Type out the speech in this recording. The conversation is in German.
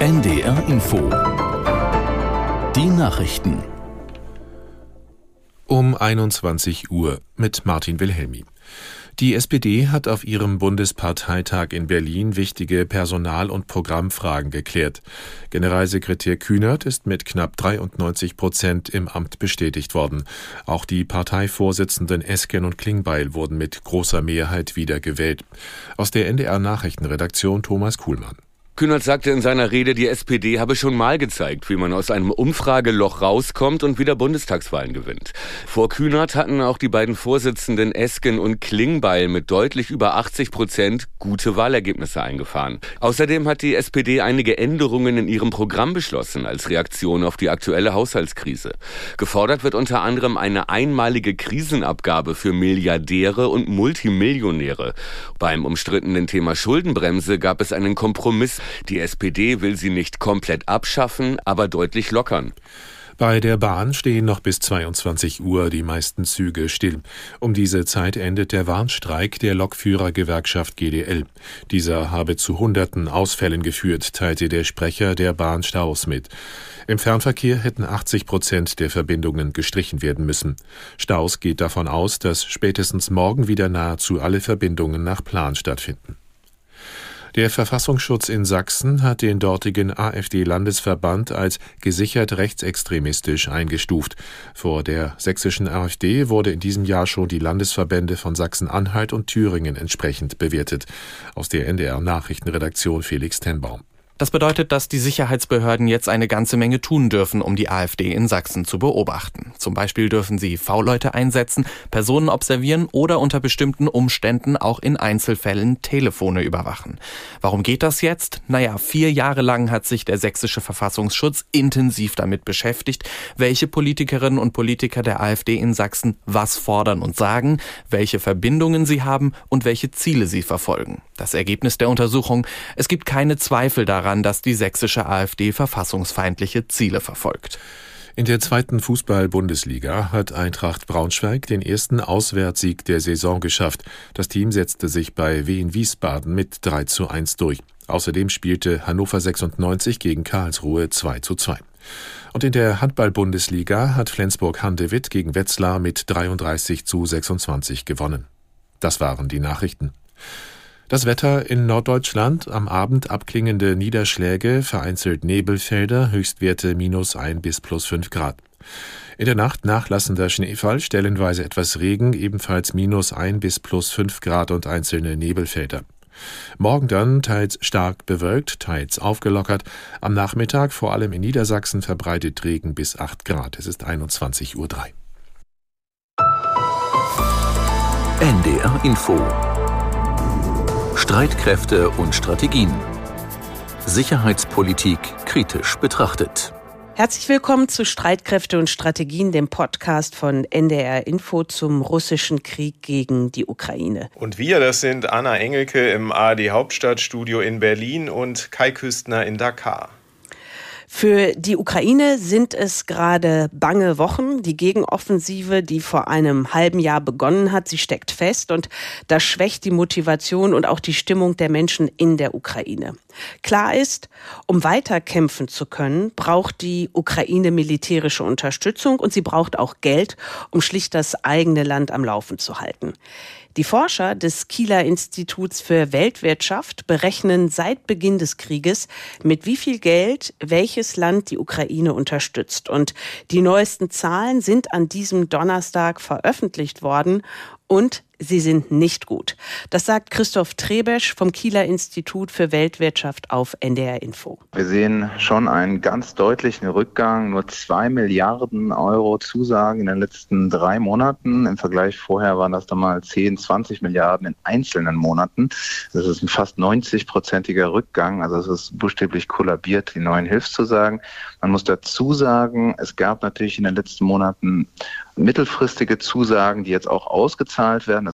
NDR Info. Die Nachrichten. Um 21 Uhr mit Martin Wilhelmi. Die SPD hat auf ihrem Bundesparteitag in Berlin wichtige Personal- und Programmfragen geklärt. Generalsekretär Kühnert ist mit knapp 93 Prozent im Amt bestätigt worden. Auch die Parteivorsitzenden Esken und Klingbeil wurden mit großer Mehrheit wiedergewählt. Aus der NDR Nachrichtenredaktion Thomas Kuhlmann. Kühnert sagte in seiner Rede, die SPD habe schon mal gezeigt, wie man aus einem Umfrageloch rauskommt und wieder Bundestagswahlen gewinnt. Vor Kühnert hatten auch die beiden Vorsitzenden Esken und Klingbeil mit deutlich über 80 Prozent gute Wahlergebnisse eingefahren. Außerdem hat die SPD einige Änderungen in ihrem Programm beschlossen als Reaktion auf die aktuelle Haushaltskrise. Gefordert wird unter anderem eine einmalige Krisenabgabe für Milliardäre und Multimillionäre. Beim umstrittenen Thema Schuldenbremse gab es einen Kompromiss die SPD will sie nicht komplett abschaffen, aber deutlich lockern. Bei der Bahn stehen noch bis 22 Uhr die meisten Züge still. Um diese Zeit endet der Warnstreik der Lokführergewerkschaft GDL. Dieser habe zu hunderten Ausfällen geführt, teilte der Sprecher der Bahn Staus mit. Im Fernverkehr hätten 80 Prozent der Verbindungen gestrichen werden müssen. Staus geht davon aus, dass spätestens morgen wieder nahezu alle Verbindungen nach Plan stattfinden. Der Verfassungsschutz in Sachsen hat den dortigen AfD-Landesverband als gesichert rechtsextremistisch eingestuft. Vor der sächsischen AfD wurde in diesem Jahr schon die Landesverbände von Sachsen-Anhalt und Thüringen entsprechend bewertet. Aus der NDR Nachrichtenredaktion Felix Tenbaum. Das bedeutet, dass die Sicherheitsbehörden jetzt eine ganze Menge tun dürfen, um die AfD in Sachsen zu beobachten. Zum Beispiel dürfen sie V-Leute einsetzen, Personen observieren oder unter bestimmten Umständen auch in Einzelfällen Telefone überwachen. Warum geht das jetzt? Naja, vier Jahre lang hat sich der sächsische Verfassungsschutz intensiv damit beschäftigt, welche Politikerinnen und Politiker der AfD in Sachsen was fordern und sagen, welche Verbindungen sie haben und welche Ziele sie verfolgen. Das Ergebnis der Untersuchung, es gibt keine Zweifel daran, daran, dass die sächsische AfD verfassungsfeindliche Ziele verfolgt. In der zweiten Fußball-Bundesliga hat Eintracht Braunschweig den ersten Auswärtssieg der Saison geschafft. Das Team setzte sich bei Wien Wiesbaden mit 3 zu 1 durch. Außerdem spielte Hannover 96 gegen Karlsruhe 2 zu 2. Und in der Handball-Bundesliga hat Flensburg-Handewitt gegen Wetzlar mit 33 zu 26 gewonnen. Das waren die Nachrichten. Das Wetter in Norddeutschland, am Abend abklingende Niederschläge, vereinzelt Nebelfelder, Höchstwerte minus ein bis plus fünf Grad. In der Nacht nachlassender Schneefall, stellenweise etwas Regen, ebenfalls minus ein bis plus fünf Grad und einzelne Nebelfelder. Morgen dann teils stark bewölkt, teils aufgelockert. Am Nachmittag vor allem in Niedersachsen verbreitet Regen bis acht Grad. Es ist 21.03 Uhr. NDR Info Streitkräfte und Strategien. Sicherheitspolitik kritisch betrachtet. Herzlich willkommen zu Streitkräfte und Strategien, dem Podcast von NDR Info zum russischen Krieg gegen die Ukraine. Und wir, das sind Anna Engelke im ARD Hauptstadtstudio in Berlin und Kai Küstner in Dakar. Für die Ukraine sind es gerade bange Wochen. Die Gegenoffensive, die vor einem halben Jahr begonnen hat, sie steckt fest und das schwächt die Motivation und auch die Stimmung der Menschen in der Ukraine. Klar ist, um weiter kämpfen zu können, braucht die Ukraine militärische Unterstützung und sie braucht auch Geld, um schlicht das eigene Land am Laufen zu halten. Die Forscher des Kieler Instituts für Weltwirtschaft berechnen seit Beginn des Krieges, mit wie viel Geld welches Land die Ukraine unterstützt. Und die neuesten Zahlen sind an diesem Donnerstag veröffentlicht worden und sie sind nicht gut. Das sagt Christoph Trebesch vom Kieler Institut für Weltwirtschaft auf NDR Info. Wir sehen schon einen ganz deutlichen Rückgang. Nur zwei Milliarden Euro Zusagen in den letzten drei Monaten. Im Vergleich vorher waren das dann mal 10, 20 Milliarden in einzelnen Monaten. Das ist ein fast 90-prozentiger Rückgang. Also es ist buchstäblich kollabiert, die neuen Hilfszusagen. Man muss dazu sagen, es gab natürlich in den letzten Monaten mittelfristige Zusagen, die jetzt auch ausgezahlt werden.